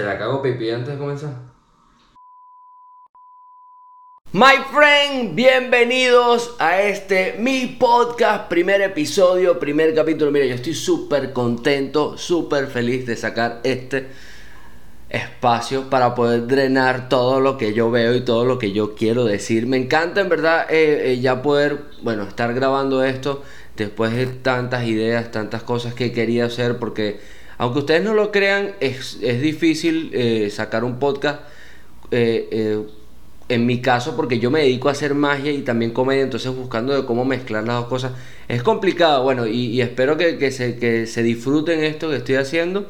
¿Será que hago pipí antes de comenzar? My friend, bienvenidos a este mi podcast, primer episodio, primer capítulo. Mira, yo estoy súper contento, súper feliz de sacar este espacio para poder drenar todo lo que yo veo y todo lo que yo quiero decir. Me encanta en verdad eh, eh, ya poder, bueno, estar grabando esto después de tantas ideas, tantas cosas que quería hacer porque aunque ustedes no lo crean, es, difícil eh, sacar un podcast. Eh, eh, en mi caso, porque yo me dedico a hacer magia y también comedia, entonces buscando de cómo mezclar las dos cosas. Es complicado, bueno, y, espero que, se, que se disfruten esto que estoy haciendo.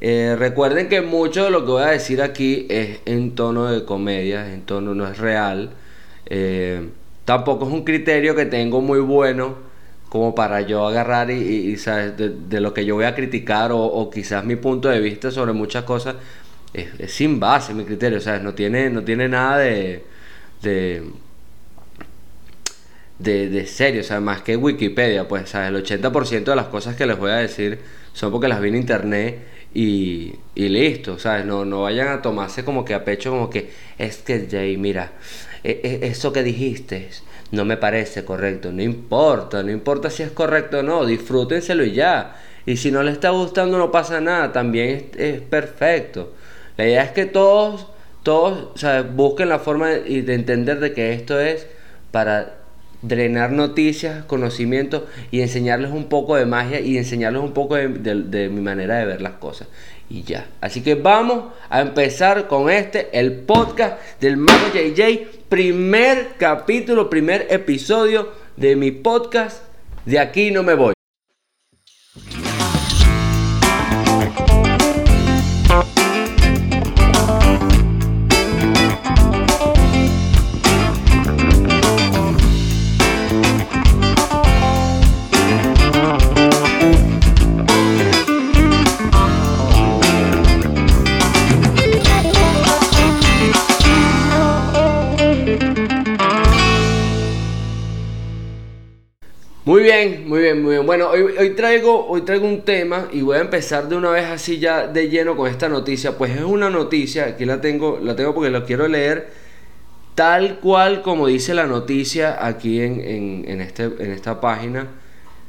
recuerden que mucho de lo que voy a decir aquí es en tono de comedia, en tono no es real. tampoco es un criterio que tengo muy bueno como para yo agarrar y, ¿sabes? De, lo que yo voy a criticar o, quizás mi punto de vista sobre muchas cosas es, sin base mi criterio, ¿sabes? No tiene, no tiene nada de, de, de, serio, sea, más que Wikipedia, pues, ¿sabes? El 80% de las cosas que les voy a decir son porque las vi en internet y, y listo, ¿sabes? No, no vayan a tomarse como que a pecho, como que es que Jay, mira, e, e, eso que dijiste no me parece correcto. No importa, no importa si es correcto o no, disfrútenselo y ya. Y si no les está gustando, no pasa nada, también es, perfecto. La idea es que todos, todos busquen la forma de, de entender de que esto es para drenar noticias, conocimientos y enseñarles un poco de magia y enseñarles un poco de, de, mi manera de ver las cosas. Y ya. Así que vamos a empezar con este, el podcast del Mago JJ primer capítulo, primer episodio de mi podcast. De aquí no me voy. Muy bien, muy bien. Bueno, hoy, traigo, hoy traigo un tema y voy a empezar de una vez así ya de lleno con esta noticia. Pues es una noticia, aquí la tengo, la tengo porque la quiero leer tal cual como dice la noticia aquí en, este, en esta página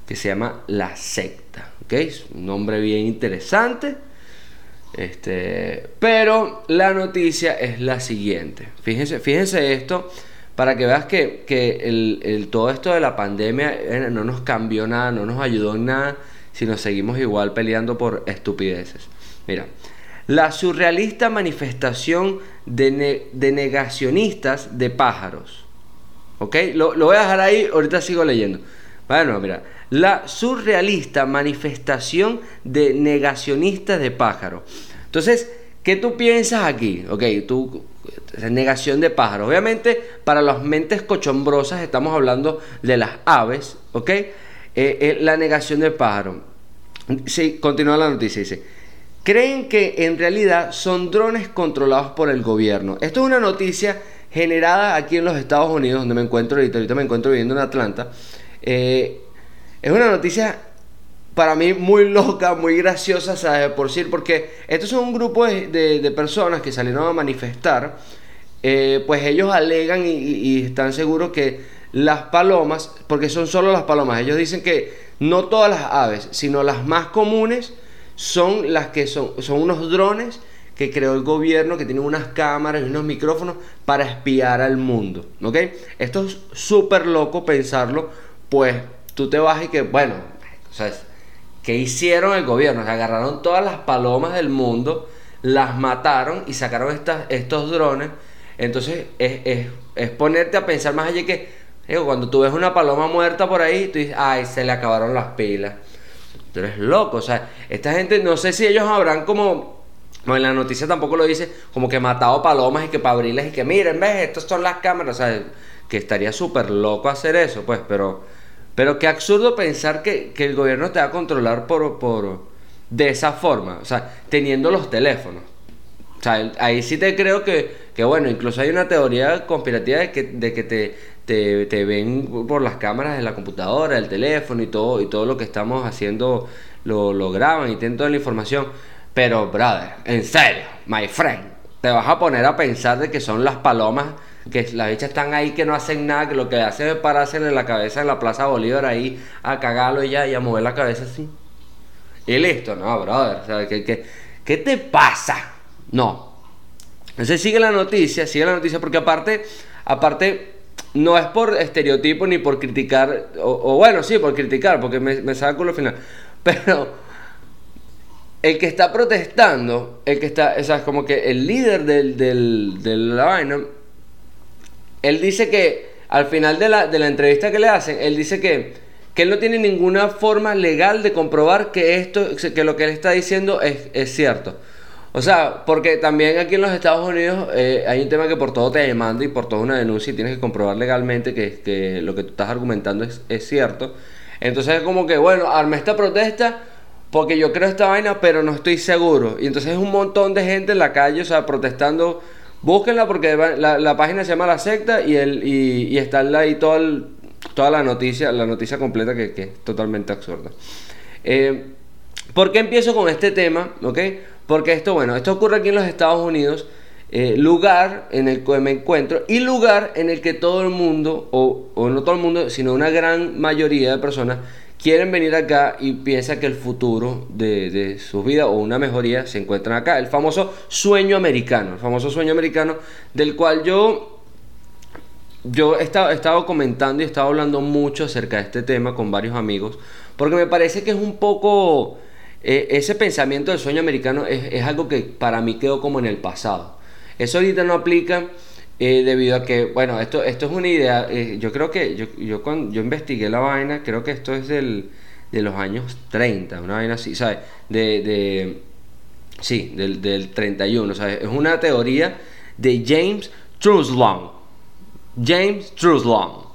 que se llama La Secta. ¿Ok? Es un nombre bien interesante. Este, pero la noticia es la siguiente. Fíjense, fíjense esto para que veas que, el, todo esto de la pandemia eh, no nos cambió nada, no nos ayudó en nada, sino seguimos igual peleando por estupideces. Mira, la surrealista manifestación de, negacionistas de pájaros. ¿Ok? Lo, lo, voy a dejar ahí, ahorita sigo leyendo. Bueno, mira, la surrealista manifestación de negacionistas de pájaros. Entonces, ¿qué tú piensas aquí? Ok, tú negación de pájaros. Obviamente, para las mentes cochombrosas estamos hablando de las aves, ¿ok? Eh, eh, la negación de pájaros. Sí, continúa la noticia, dice. Creen que en realidad son drones controlados por el gobierno. Esto es una noticia generada aquí en los Estados Unidos, donde me encuentro ahorita, ahorita me encuentro viviendo en Atlanta. Eh, es una noticia para mí muy loca, muy graciosa, ¿sabes? Por decir, porque estos son un grupo de, personas que salieron a manifestar, eh, pues ellos alegan y, están seguros que las palomas, porque son solo las palomas, ellos dicen que no todas las aves, sino las más comunes son las que son, son unos drones que creó el gobierno, que tienen unas cámaras y unos micrófonos para espiar al mundo, ¿ok? Esto es súper loco pensarlo, pues tú te vas y que, bueno, ¿sabes? ¿Qué hicieron el gobierno? agarraron todas las palomas del mundo, las mataron y sacaron estos drones. Entonces es, ponerte a pensar más allá que digo, cuando tú ves una paloma muerta por ahí, tú dices, ay, se le acabaron las pilas. Tú eres loco. O sea, esta gente, no sé si ellos habrán como en la noticia tampoco lo dice, como que matado palomas y que para y que miren, ves, estas son las cámaras, o sea, que estaría súper loco hacer eso, pues, pero pero qué absurdo pensar que, el gobierno te va a controlar por, por, de esa forma, o sea, teniendo los teléfonos. O sea, ahí sí te creo que, que bueno, incluso hay una teoría conspirativa de que, de que te, te, ven por las cámaras de la computadora, el teléfono y todo, y todo lo que estamos haciendo lo, lo graban y tienen toda la información. Pero, brother, en serio, my friend, te vas a poner a pensar de que son las palomas, que las bichas están ahí que no hacen nada, que lo que hacen es pararse en la cabeza en la Plaza Bolívar ahí a cagarlo y ya y a mover la cabeza así. Y listo, no, brother. O sea, ¿qué, qué, qué te pasa? No. Entonces sigue la noticia, sigue la noticia, porque aparte, aparte, no es por estereotipo ni por criticar, o, bueno, sí, por criticar, porque me, me saco lo final. Pero el que está protestando, el que está, o sea, es como que el líder del, del, de la vaina, él dice que al final de la, de la entrevista que le hacen, él dice que, que, él no tiene ninguna forma legal de comprobar que esto, que lo que él está diciendo es, es cierto. O sea, porque también aquí en los Estados Unidos eh, hay un tema que por todo te demanda y por toda una denuncia y tienes que comprobar legalmente que, que lo que tú estás argumentando es, es cierto. Entonces es como que, bueno, arme esta protesta porque yo creo esta vaina, pero no estoy seguro. Y entonces es un montón de gente en la calle, o sea, protestando. Búsquenla porque la, página se llama La Secta y, el, y, está ahí toda, toda la noticia, la noticia completa que, es totalmente absurda. Eh, ¿Por qué empiezo con este tema? ¿Ok? Porque esto, bueno, esto ocurre aquí en los Estados Unidos, eh, lugar en el que me encuentro y lugar en el que todo el mundo, o, o no todo el mundo, sino una gran mayoría de personas, quieren venir acá y piensan que el futuro de, de su vida o una mejoría se encuentran acá. El famoso sueño americano, el famoso sueño americano del cual yo, yo he estado, he estado comentando y he estado hablando mucho acerca de este tema con varios amigos, porque me parece que es un poco... Eh, ese pensamiento del sueño americano es, es algo que para mí quedó como en el pasado. Eso ahorita no aplica eh, debido a que, bueno, esto, esto es una idea, eh, yo creo que, yo, yo, cuando, yo investigué la vaina, creo que esto es del, de los años 30, una vaina así, ¿sabes? De, de, sí, del, del 31, ¿sabes? Es una teoría de James Truslong, James Truslong,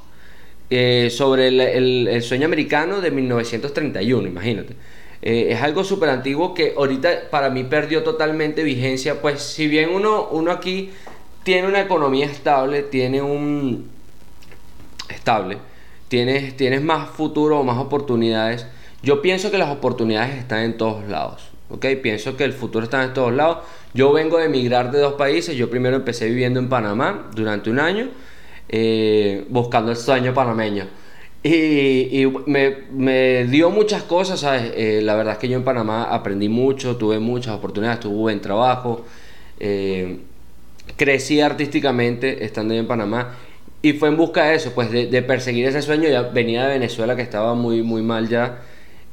eh, sobre el, el, sueño americano de 1931, imagínate. es algo súper antiguo que ahorita para mí perdió totalmente vigencia, pues si bien uno, uno aquí tiene una economía estable, tiene un... estable, tienes, tienes más futuro o más oportunidades. Yo pienso que las oportunidades están en todos lados, ¿ok? Pienso que el futuro está en todos lados. Yo vengo de emigrar de dos países, yo primero empecé viviendo en Panamá durante un año, eh, buscando el sueño panameño. Y, me, dio muchas cosas, ¿sabes? Eh, la verdad es que yo en Panamá aprendí mucho, tuve muchas oportunidades, tuve buen trabajo. Eh, crecí artísticamente estando en Panamá y fue en busca de eso, pues de, perseguir ese sueño. Ya venía de Venezuela que estaba muy, muy mal ya.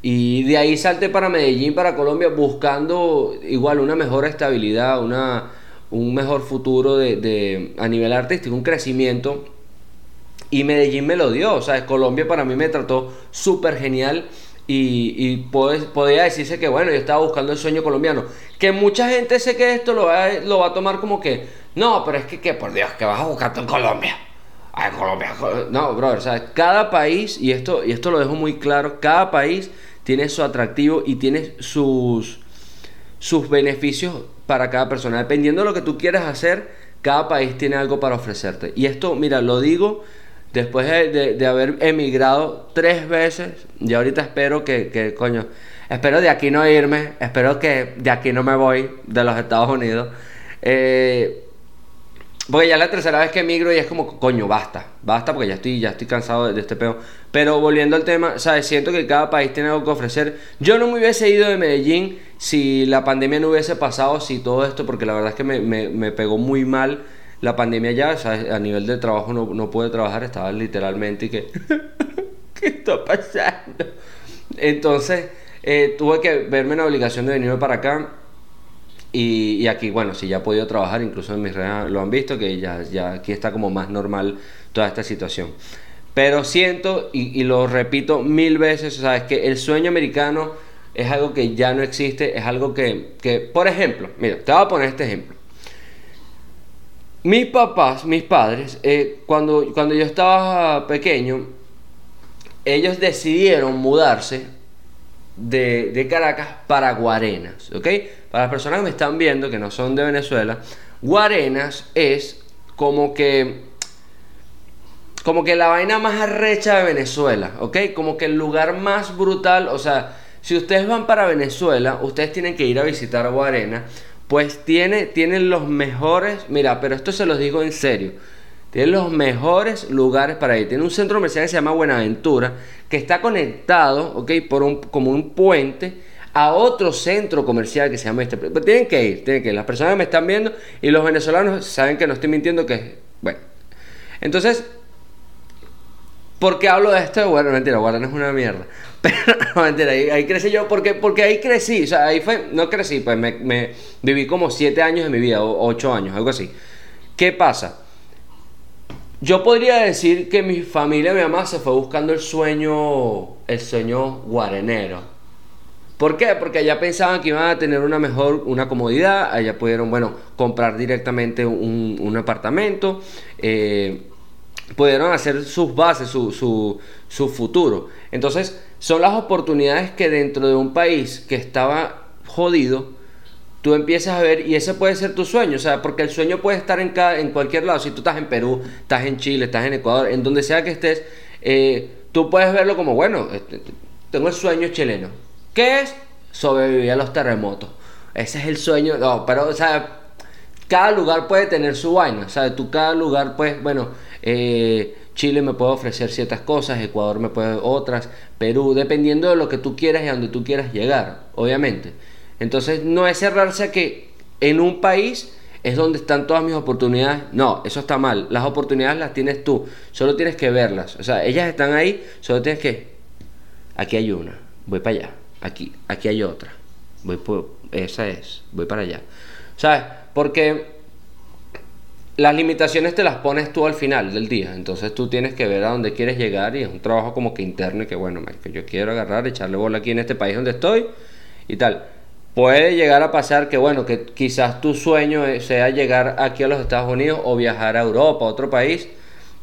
Y de ahí salté para Medellín, para Colombia, buscando igual una mejor estabilidad, una, un mejor futuro de, a nivel artístico, un crecimiento. Y Medellín me lo dio, o sea, Colombia para mí me trató súper genial. Y, y podía decirse que bueno, yo estaba buscando el sueño colombiano. Que mucha gente sé que esto lo va, lo va a tomar como que no, pero es que, que por Dios, que vas a buscar en Colombia. Ay, Colombia, No, brother, sea, cada país, y esto, y esto lo dejo muy claro, cada país tiene su atractivo y tiene sus, sus beneficios para cada persona. Dependiendo de lo que tú quieras hacer, cada país tiene algo para ofrecerte. Y esto, mira, lo digo después de, de, haber emigrado tres veces. Y ahorita espero que, que, coño, espero de aquí no irme, espero que de aquí no me voy de los Estados Unidos. Eh, porque ya la tercera vez que emigro y es como, coño, basta, basta porque ya estoy, ya estoy cansado de, este peo. Pero volviendo al tema, ¿sabes? Siento que cada país tiene algo que ofrecer. Yo no me hubiese ido de Medellín si la pandemia no hubiese pasado, si todo esto, porque la verdad es que me, me, pegó muy mal la pandemia ya, ¿sabes? A nivel de trabajo no, no pude trabajar, estaba literalmente y que, ¿qué está pasando? Entonces, eh, tuve que verme en la obligación de venirme para acá y, aquí, bueno, si ya he podido trabajar, incluso en mis redes lo han visto, que ya, ya aquí está como más normal toda esta situación. Pero siento, y, lo repito mil veces, ¿sabes? Que el sueño americano es algo que ya no existe, es algo que, que, por ejemplo, mira, te voy a poner este ejemplo. Mis papás, mis padres, eh, cuando, cuando yo estaba pequeño, ellos decidieron mudarse de, Caracas para Guarenas, ¿ok? Para las personas que me están viendo, que no son de Venezuela, Guarenas es como que como que la vaina más arrecha de Venezuela, ¿ok? Como que el lugar más brutal, o sea, si ustedes van para Venezuela, ustedes tienen que ir a visitar Guarena, pues tiene, tienen los mejores, mira, pero esto se los digo en serio, tiene los mejores lugares para ir. Tiene un centro comercial que se llama Buenaventura, que está conectado, ok, por un, como un puente a otro centro comercial que se llama este. Pero tienen que ir, tienen que ir. Las personas me están viendo y los venezolanos saben que no estoy mintiendo, que bueno. Entonces, ¿por qué hablo de esto? Bueno, mentira, Guarana es una mierda. Pero no, mentira, ahí, crecí yo, porque, porque ahí crecí, o sea, ahí fue, no crecí, pues me, me viví como siete años de mi vida, o ocho años, algo así. ¿Qué pasa? Yo podría decir que mi familia, mi mamá, se fue buscando el sueño, el sueño guarenero. ¿Por qué? Porque allá pensaban que iban a tener una mejor, una comodidad, allá pudieron, bueno, comprar directamente un, apartamento, eh, pudieron hacer sus bases, su, su, su futuro. Entonces, son las oportunidades que dentro de un país que estaba jodido, tú empiezas a ver y ese puede ser tu sueño, o sea, porque el sueño puede estar en, cada, en cualquier lado, si tú estás en Perú, estás en Chile, estás en Ecuador, en donde sea que estés, eh, tú puedes verlo como, bueno, este, tengo el sueño chileno, ¿qué es? Sobrevivir a los terremotos, ese es el sueño, no, pero, o sea, cada lugar puede tener su vaina, o sea, tú cada lugar, pues, bueno, eh, Chile me puede ofrecer ciertas cosas, Ecuador me puede otras, Perú, dependiendo de lo que tú quieras y a donde tú quieras llegar, obviamente. Entonces no es cerrarse a que en un país es donde están todas mis oportunidades. No, eso está mal. Las oportunidades las tienes tú. Solo tienes que verlas. O sea, ellas están ahí. Solo tienes que... Aquí hay una. Voy para allá. Aquí, aquí hay otra. Voy por... Esa es. Voy para allá. ¿Sabes? Porque las limitaciones te las pones tú al final del día. Entonces tú tienes que ver a dónde quieres llegar y es un trabajo como que interno y que bueno, que yo quiero agarrar, echarle bola aquí en este país donde estoy y tal. Puede llegar a pasar que, bueno, que quizás tu sueño sea llegar aquí a los Estados Unidos o viajar a Europa, a otro país,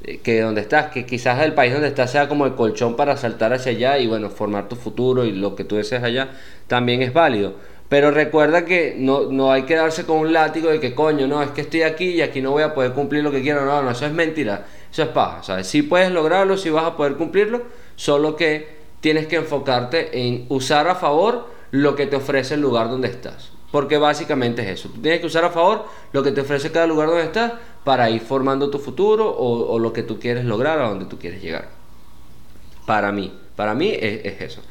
eh, que donde estás, que quizás el país donde estás sea como el colchón para saltar hacia allá y, bueno, formar tu futuro y lo que tú deseas allá, también es válido. Pero recuerda que no, no hay que darse con un látigo de que, coño, no, es que estoy aquí y aquí no voy a poder cumplir lo que quiero. No, no, eso es mentira. Eso es paja, ¿sabes? Sí puedes lograrlo, sí vas a poder cumplirlo, solo que tienes que enfocarte en usar a favor lo que te ofrece el lugar donde estás. Porque básicamente es eso. tienes que usar a favor lo que te ofrece cada lugar donde estás para ir formando tu futuro o, lo que tú quieres lograr a donde tú quieres llegar. Para mí, para mí es, eso.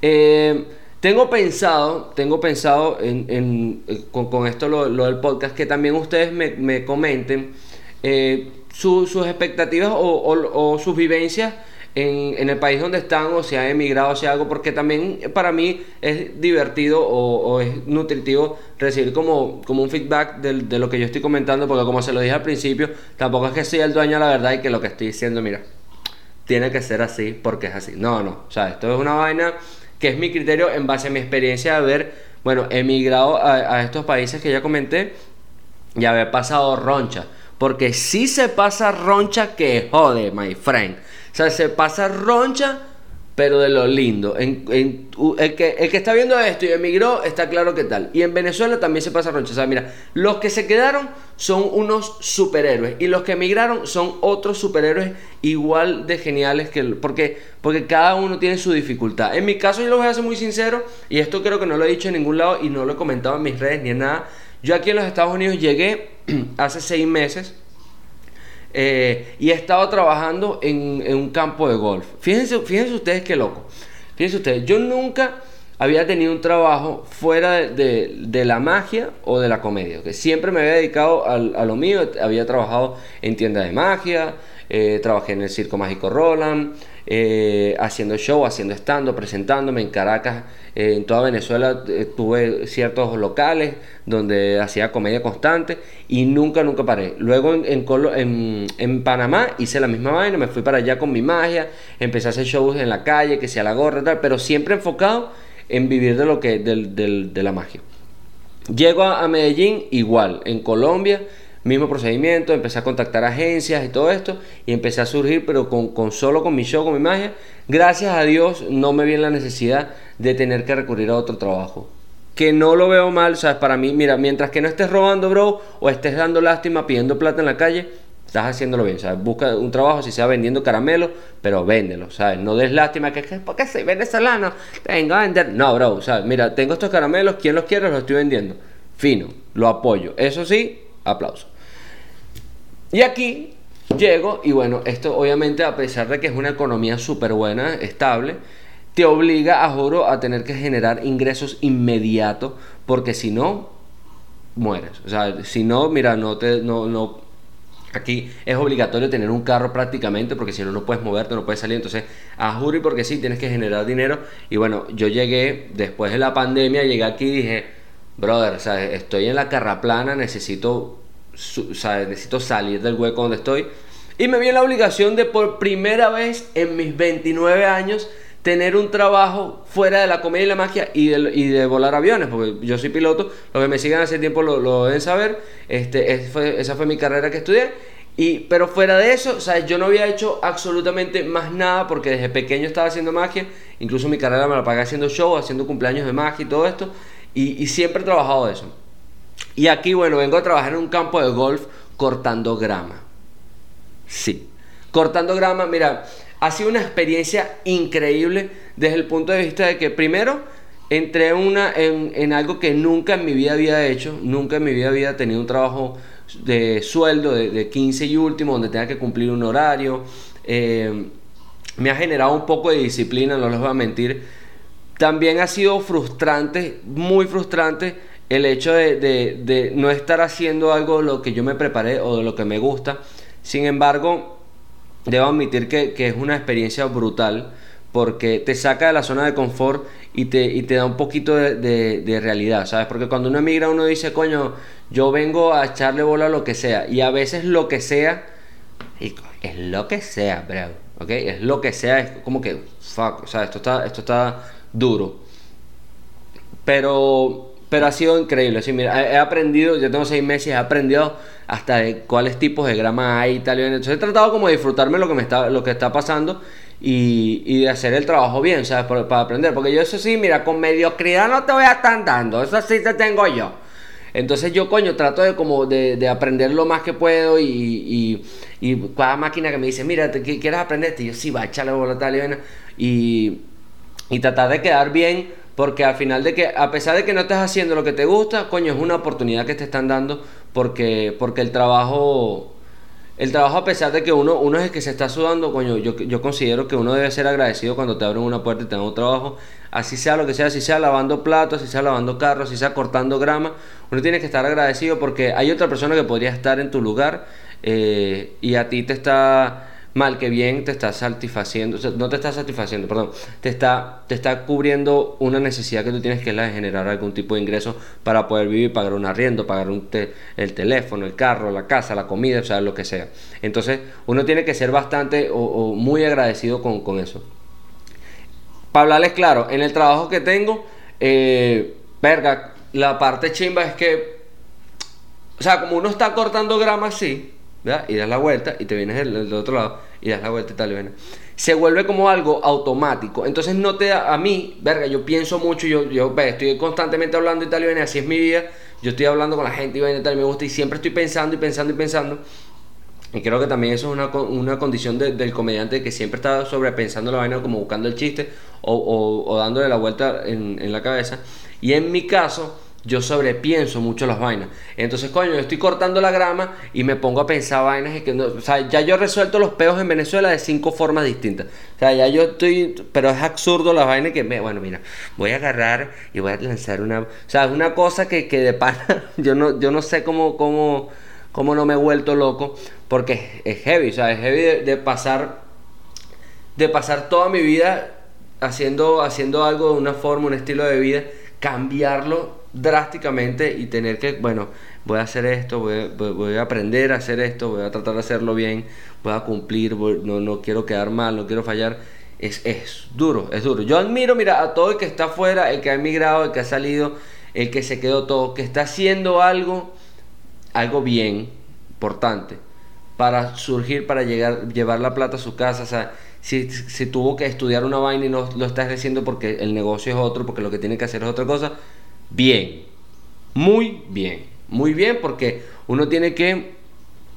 Eh, tengo pensado, tengo pensado en, eh, con, esto lo, del podcast, que también ustedes me, comenten eh, sus expectativas o sus vivencias en, el país donde están o si han emigrado o sea algo, porque también para mí es divertido o, es nutritivo recibir como, como un feedback de, lo que yo estoy comentando, porque como se lo dije al principio, tampoco es que soy el dueño de la verdad y que lo que estoy diciendo, mira, tiene que ser así porque es así. No, no, o sea, esto es una vaina que es mi criterio en base a mi experiencia de haber, bueno, emigrado a, a estos países que ya comenté y haber pasado roncha. Porque si se pasa roncha que jode, my friend. O sea, se pasa roncha, pero de lo lindo. En, el, que, el que está viendo esto y emigró, está claro que tal. Y en Venezuela también se pasa roncha. O sea, mira, los que se quedaron son unos superhéroes. Y los que emigraron son otros superhéroes igual de geniales que... Porque, porque cada uno tiene su dificultad. En mi caso, yo lo voy a ser muy sincero. Y esto creo que no lo he dicho en ningún lado y no lo he comentado en mis redes ni en nada. Yo aquí en los Estados Unidos llegué hace seis meses eh, y he estado trabajando en, un campo de golf. Fíjense, fíjense ustedes qué loco. Fíjense ustedes, yo nunca había tenido un trabajo fuera de, la magia o de la comedia. Que siempre me había dedicado a, a lo mío. Había trabajado en tiendas de magia, eh, trabajé en el Circo Mágico Roland, eh, haciendo show, haciendo stand presentándome en Caracas, eh, en toda Venezuela tuve ciertos locales donde hacía comedia constante y nunca, nunca paré. Luego en, en, Panamá hice la misma vaina, me fui para allá con mi magia, empecé a hacer shows en la calle, que sea la gorra, tal, pero siempre enfocado en vivir de lo que de la magia. Llego a Medellín igual, en Colombia Mismo procedimiento, empecé a contactar agencias y todo esto, y empecé a surgir, pero con, solo con mi show, con mi magia. Gracias a Dios no me vi en la necesidad de tener que recurrir a otro trabajo. Que no lo veo mal, ¿sabes? Para mí, mira, mientras que no estés robando, bro, o estés dando lástima, pidiendo plata en la calle, estás haciéndolo bien, ¿sabes? Busca un trabajo, si sea vendiendo caramelos, pero véndelo, ¿sabes? No des lástima que, que porque soy venezolano, tengo a vender. No, bro, ¿sabes? Mira, tengo estos caramelos, ¿quién los quiere? Los estoy vendiendo. Fino, lo apoyo. Eso sí, aplauso. Y aquí llego, y bueno, esto obviamente, a pesar de que es una economía súper buena, estable, te obliga, a juro, a tener que generar ingresos inmediatos, porque si no, mueres. O sea, si no, mira, no te, no, no, Aquí es obligatorio tener un carro prácticamente porque si no, no puedes moverte, no puedes salir. Entonces, a y porque sí, tienes que generar dinero. Y bueno, yo llegué después de la pandemia, llegué aquí y dije, brother, estoy en la carraplana, necesito, necesito salir del hueco donde estoy. Y me vi en la obligación de por primera vez en mis 29 años tener un trabajo fuera de la comedia y la magia y de, volar aviones, porque yo soy piloto, los que me siguen hace tiempo lo, deben saber, este, esa fue mi carrera que estudié, y, pero fuera de eso, ¿sabes? yo no había hecho absolutamente más nada porque desde pequeño estaba haciendo magia, incluso mi carrera me la pagué haciendo show, haciendo cumpleaños de magia y todo esto, y, y siempre he trabajado de eso. Y aquí, bueno, vengo a trabajar en un campo de golf cortando grama. Sí, cortando grama, mira, ha sido una experiencia increíble desde el punto de vista de que primero entré una, en, algo que nunca en mi vida había hecho, nunca en mi vida había tenido un trabajo de sueldo de, 15 y último donde tenga que cumplir un horario. Eh, me ha generado un poco de disciplina, no les voy a mentir. También ha sido frustrante, muy frustrante, el hecho de, de no estar haciendo algo lo que yo me preparé o de lo que me gusta. Sin embargo, debo admitir que, es una experiencia brutal porque te saca de la zona de confort y te, da un poquito de, realidad, ¿sabes? Porque cuando uno emigra uno dice, coño, yo vengo a echarle bola a lo que sea. Y a veces lo que sea, es lo que sea, bro, ¿ok? Es lo que sea, es como que, fuck, o sea, esto está, esto está duro. Pero pero ha sido increíble. Sí, mira, he aprendido, yo tengo seis meses, he aprendido hasta de cuáles tipos de grama hay y tal. Entonces he tratado como de disfrutarme lo que me está, lo que está pasando y, de hacer el trabajo bien, ¿sabes? Para, aprender. Porque yo eso sí, mira, con mediocridad no te voy a estar dando, eso sí te tengo yo. Entonces yo, coño, trato de como de, de aprender lo más que puedo y, y, y, cada máquina que me dice, mira, ¿te, ¿quieres aprender? Y yo, sí, va, a echarle bola tal y, y tratar de quedar bien porque al final de que, a pesar de que no estés haciendo lo que te gusta, coño, es una oportunidad que te están dando porque, porque el trabajo, el trabajo a pesar de que uno, uno es el que se está sudando, coño, yo, yo considero que uno debe ser agradecido cuando te abren una puerta y te dan un trabajo, así sea lo que sea, si sea lavando platos, si sea lavando carros, si sea cortando grama, uno tiene que estar agradecido porque hay otra persona que podría estar en tu lugar eh, y a ti te está mal que bien te está satisfaciendo, no te está satisfaciendo, perdón, te está, te está cubriendo una necesidad que tú tienes que es la de generar algún tipo de ingreso para poder vivir, pagar un arriendo, pagar un el teléfono, el carro, la casa, la comida, o sea, lo que sea. Entonces, uno tiene que ser bastante o, muy agradecido con, eso. Para hablarles claro, en el trabajo que tengo, eh, verga, la parte chimba es que, o sea, como uno está cortando grama así, y das la vuelta y te vienes del, otro lado y das la vuelta y tal, y Se vuelve como algo automático. Entonces no te da, a mí, verga, yo pienso mucho, yo, yo estoy constantemente hablando y tal, y así es mi vida. Yo estoy hablando con la gente y tal, me gusta y siempre estoy pensando y pensando y pensando. Y creo que también eso es una, una condición del comediante que siempre está sobrepensando la vaina, como buscando el chiste o, dándole la vuelta en la cabeza. Y en mi caso, yo sobrepienso mucho las vainas. Entonces, coño, yo estoy cortando la grama y me pongo a pensar vainas que o sea, ya yo he resuelto los peos en Venezuela de cinco formas distintas. O sea, ya yo estoy, pero es absurdo las vainas que me, bueno, mira, voy a agarrar y voy a lanzar una, o sea, es una cosa que, que de pana, yo no, yo no sé cómo, cómo, cómo no me he vuelto loco, porque es, heavy, o sea, es heavy de, de pasar, de pasar toda mi vida haciendo, haciendo algo de una forma, un estilo de vida, cambiarlo drásticamente y tener que, bueno, voy a hacer esto, voy, a aprender a hacer esto, voy a tratar de hacerlo bien, voy a cumplir, no, no quiero quedar mal, no quiero fallar. Es, es duro, es duro. Yo admiro, mira, a todo el que está afuera, el que ha emigrado, el que ha salido, el que se quedó todo, que está haciendo algo, algo bien, importante, para surgir, para llegar, llevar la plata a su casa. O sea, si, si tuvo que estudiar una vaina y no lo está haciendo porque el negocio es otro, porque lo que tiene que hacer es otra cosa, bien, muy bien, muy bien porque uno tiene que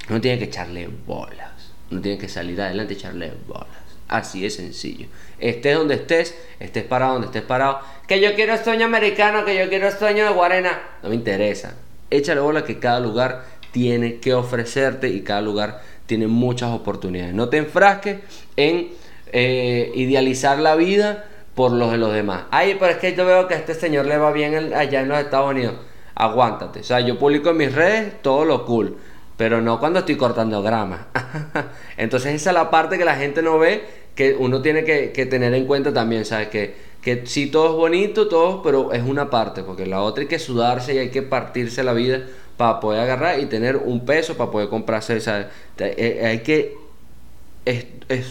no tiene que echarle bolas. No tiene que salir adelante y echarle bolas. Así es sencillo. Estés donde estés, estés parado donde estés parado. Que yo quiero sueño americano, que yo quiero sueño de Guarena. No me interesa. Échale bola que cada lugar tiene que ofrecerte y cada lugar tiene muchas oportunidades. No te enfrasques en eh, idealizar la vida por los de los demás. Ay, pero es que yo veo que a este señor le va bien allá en los Estados Unidos. Aguántate. O sea, yo publico en mis redes todo lo cool. Pero no cuando estoy cortando grama. Entonces esa es la parte que la gente no ve, que uno tiene que, tener en cuenta también, ¿sabes? Que, que sí, todo es bonito, todo, pero es una parte, porque la otra hay que sudarse y hay que partirse la vida para poder agarrar y tener un peso para poder comprarse. ¿sabes? Eh, hay que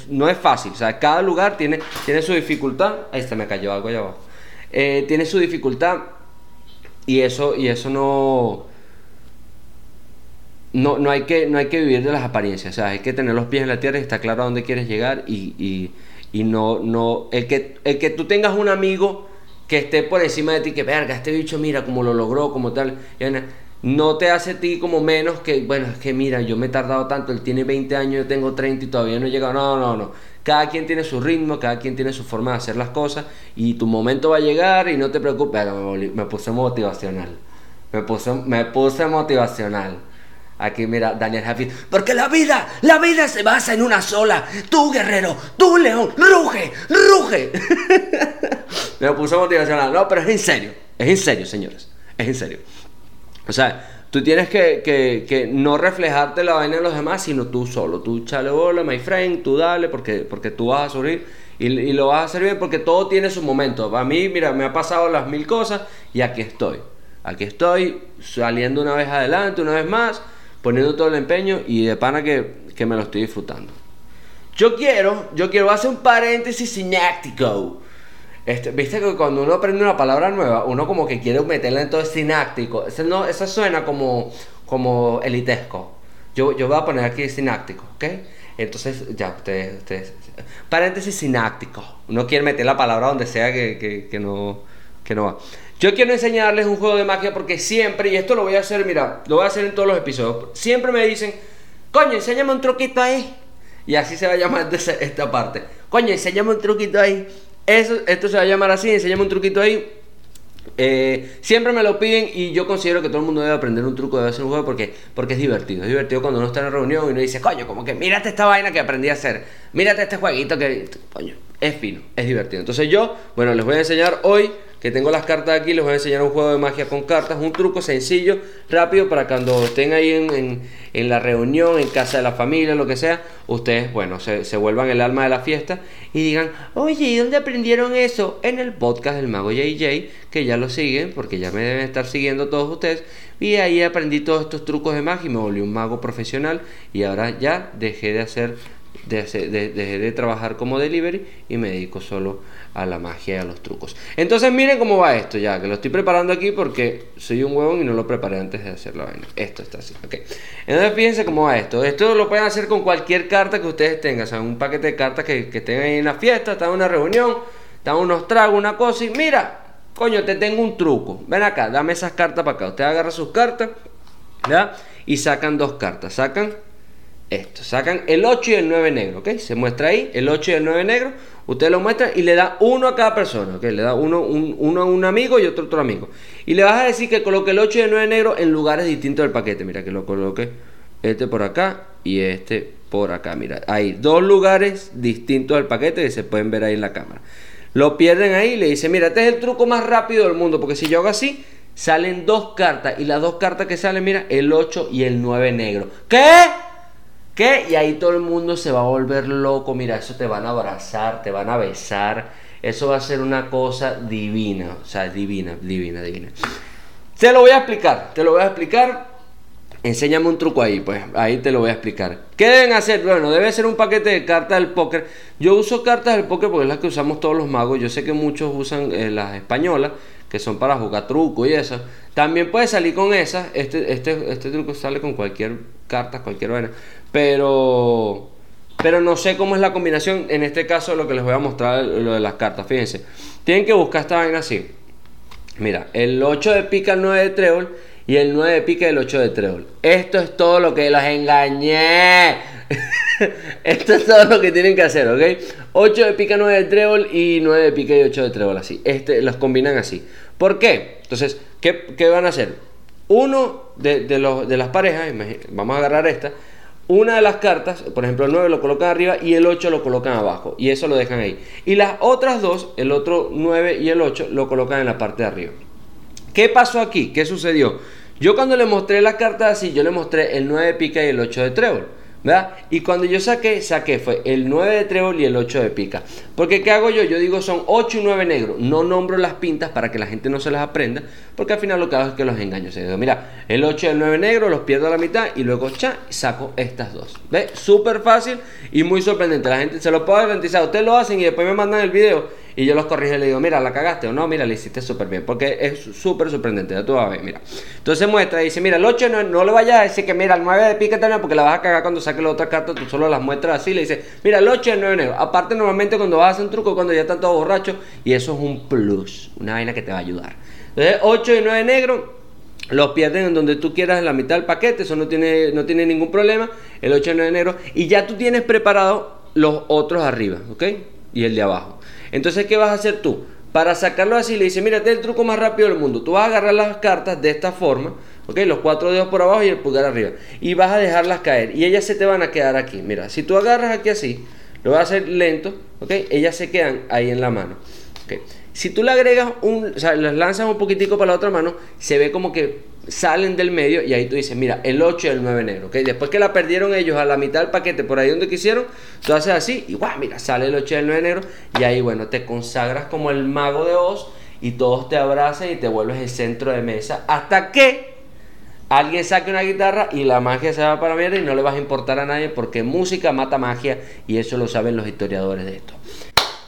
no es fácil. O sea, cada lugar tiene, tiene su dificultad. Ahí se me cayó algo allá abajo. Eh, tiene su dificultad y eso, y eso no, no, no, hay que, no hay que vivir de las apariencias. O sea, hay que tener los pies en la tierra y estar claro a dónde quieres llegar y, y, y no, no, el que, el que tú tengas un amigo que esté por encima de ti, que verga, este bicho mira cómo lo logró, como tal no te hace a ti como menos que, bueno, es que mira, yo me he tardado tanto, él tiene 20 años, yo tengo 30 y todavía no he llegado. No, no, no. Cada quien tiene su ritmo, cada quien tiene su forma de hacer las cosas y tu momento va a llegar y no te preocupes. Me, puse motivacional. Me puse, me puse motivacional. Aquí mira, Daniel Hafiz. Porque la vida, la vida se basa en una sola. Tú, guerrero, tú, león, ruge, ruge. me puse motivacional. No, pero es en serio. Es en serio, señores. Es en serio. O sea, tú tienes que, no reflejarte la vaina de los demás, sino tú solo. Tú chale bola, my friend, tú dale, porque, porque tú vas a subir y, lo vas a hacer bien porque todo tiene su momento. A mí, mira, me ha pasado las mil cosas y aquí estoy. Aquí estoy saliendo una vez adelante, una vez más, poniendo todo el empeño y de pana que, que me lo estoy disfrutando. Yo quiero, yo quiero hacer un paréntesis sináctico este, Viste que cuando uno aprende una palabra nueva, uno como que quiere meterla en todo sináctico. Eso, no, eso suena como, como elitesco. Yo, yo voy a poner aquí sináctico, ¿ok? Entonces, ya, ustedes, ustedes. Paréntesis sináctico. Uno quiere meter la palabra donde sea que, que, no, que no va. Yo quiero enseñarles un juego de magia porque siempre, y esto lo voy a hacer, mira, lo voy a hacer en todos los episodios. Siempre me dicen, coño, enséñame un truquito ahí. Y así se va a llamar esta parte. Coño, enséñame un truquito ahí. Eso, esto se va a llamar así, enséñame un truquito ahí. Eh, siempre me lo piden y yo considero que todo el mundo debe aprender un truco, debe hacer un juego porque, porque es divertido. Es divertido cuando uno está en una reunión y uno dice, coño, como que mírate esta vaina que aprendí a hacer, mírate este jueguito que, coño, es fino, es divertido. Entonces yo, bueno, les voy a enseñar hoy que tengo las cartas aquí, les voy a enseñar un juego de magia con cartas, un truco sencillo, rápido, para cuando estén ahí en, la reunión, en casa de la familia, lo que sea, ustedes, bueno, se, se, vuelvan el alma de la fiesta y digan, oye, ¿y dónde aprendieron eso? En el podcast del mago JJ, que ya lo siguen, porque ya me deben estar siguiendo todos ustedes, y ahí aprendí todos estos trucos de magia y me volví un mago profesional y ahora ya dejé de hacer dejé de, trabajar como delivery y me dedico solo a la magia y a los trucos. Entonces miren cómo va esto ya, que lo estoy preparando aquí porque soy un huevón y no lo preparé antes de hacer la. Esto está así, ok. Entonces fíjense cómo va esto. Esto lo pueden hacer con cualquier carta que ustedes tengan, o sea, un paquete de cartas que, que ahí en la fiesta, están en una reunión, están unos tragos, una cosa y mira, coño, te tengo un truco. Ven acá, dame esas cartas para acá. Usted agarra sus cartas, ¿ya? Y sacan dos cartas. Sacan esto. Sacan el 8 y el 9 negro, ¿ok? Se muestra ahí el 8 y el 9 negro. Usted lo muestra y le da uno a cada persona, ¿ok? Le da uno, a un amigo y otro a otro amigo. Y le vas a decir que coloque el 8 y el 9 negro en lugares distintos del paquete. Mira, que lo coloque este por acá y este por acá. Mira, hay dos lugares distintos del paquete que se pueden ver ahí en la cámara. Lo pierden ahí y le dice, mira, este es el truco más rápido del mundo, porque si yo hago así, salen dos cartas y las dos cartas que salen, mira, el 8 y el 9 negro. ¿Qué? ¿Qué? Y ahí todo el mundo se va a volver loco. Mira, eso te van a abrazar, te van a besar. Eso va a ser una cosa divina. O sea, divina, divina, divina. Te lo voy a explicar. Te lo voy a explicar. Enséñame un truco ahí, pues ahí te lo voy a explicar. ¿Qué deben hacer? Bueno, debe ser un paquete de cartas del póker. Yo uso cartas del póker porque es las que usamos todos los magos. Yo sé que muchos usan eh, las españolas, que son para jugar truco y eso. También puede salir con esas. Este, este, este truco sale con cualquier carta, cualquier vaina. Pero, pero no sé cómo es la combinación. En este caso, lo que les voy a mostrar lo de las cartas. Fíjense, tienen que buscar esta vaina así. Mira, el 8 de pica, el 9 de trébol y el 9 de pica y el 8 de trébol. Esto es todo lo que los engañé. Esto es todo lo que tienen que hacer, ¿ok? 8 de pica, 9 de trébol y 9 de pica y 8 de trébol, así. Este, los combinan así. ¿Por qué? Entonces, ¿qué, qué van a hacer? Uno de, los, de las parejas, vamos a agarrar esta, una de las cartas, por ejemplo el 9 lo colocan arriba y el 8 lo colocan abajo. Y eso lo dejan ahí. Y las otras dos, el otro 9 y el 8, lo colocan en la parte de arriba. ¿Qué pasó aquí? ¿Qué sucedió? Yo cuando le mostré la carta así, yo le mostré el 9 de pica y el 8 de trébol. ¿verdad? Y cuando yo saqué, saqué fue el 9 de trébol y el 8 de pica. Porque ¿qué hago yo? Yo digo son 8 y 9 negros. No nombro las pintas para que la gente no se las aprenda, porque al final lo que hago es que los engaño. Se digo, mira, el 8 y el 9 negro los pierdo a la mitad y luego cha, saco estas dos. ¿Ves? Súper fácil y muy sorprendente. La gente se lo puedo garantizar. Ustedes lo hacen y después me mandan el video y yo los corrijo y le digo, mira, la cagaste o no, mira, le hiciste súper bien. Porque es súper sorprendente. Ya tú vas a ver, mira. Entonces muestra y dice, mira, el 8 no, no le vayas a decir que mira, el 9 de pica también porque la vas a cagar cuando saques la otra carta. Tú solo las muestras así. Le dice, mira, el 8 y el 9 negro. Aparte, normalmente cuando vas a hacer un truco, cuando ya están todos borrachos. Y eso es un plus. Una vaina que te va a ayudar. Entonces, 8 y 9 negro. Los pierden en donde tú quieras en la mitad del paquete, eso no tiene, no tiene ningún problema. El 8 y 9 negro. Y ya tú tienes preparado los otros arriba, ¿ok? Y el de abajo. Entonces, ¿qué vas a hacer tú? Para sacarlo así, le dice, mira, este es el truco más rápido del mundo. Tú vas a agarrar las cartas de esta forma, ¿ok? Los cuatro dedos por abajo y el pulgar arriba. Y vas a dejarlas caer. Y ellas se te van a quedar aquí. Mira, si tú agarras aquí así, lo vas a hacer lento, ¿ok? Ellas se quedan ahí en la mano. ¿ok? Si tú le agregas un, o sea, las lanzas un poquitico para la otra mano, se ve como que salen del medio y ahí tú dices, mira, el 8 y el 9 negro, ¿ok? Después que la perdieron ellos a la mitad del paquete, por ahí donde quisieron, tú haces así y guau, mira, sale el 8 y el 9 negro y ahí, bueno, te consagras como el mago de Oz y todos te abrazan y te vuelves el centro de mesa hasta que alguien saque una guitarra y la magia se va para mierda y no le vas a importar a nadie porque música mata magia y eso lo saben los historiadores de esto.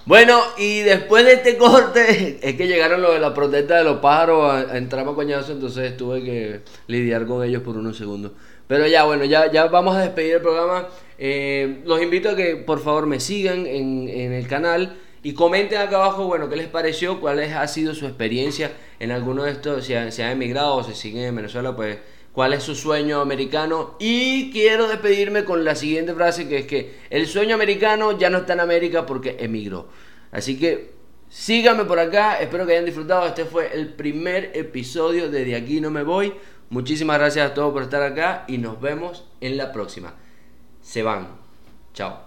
Bueno, y después de este corte, es que llegaron los de la protesta de los pájaros a, entrar a coñazo, entonces tuve que lidiar con ellos por unos segundos. Pero ya, bueno, ya, ya vamos a despedir el programa. Eh, los invito a que por favor me sigan en, el canal y comenten acá abajo, bueno, qué les pareció, cuál ha sido su experiencia en alguno de estos, si, han, si han emigrado o si siguen en Venezuela, pues cuál es su sueño americano. Y quiero despedirme con la siguiente frase, que es que el sueño americano ya no está en América porque emigró. Así que síganme por acá, espero que hayan disfrutado. Este fue el primer episodio de De aquí no me voy. Muchísimas gracias a todos por estar acá y nos vemos en la próxima. Se van. Chao.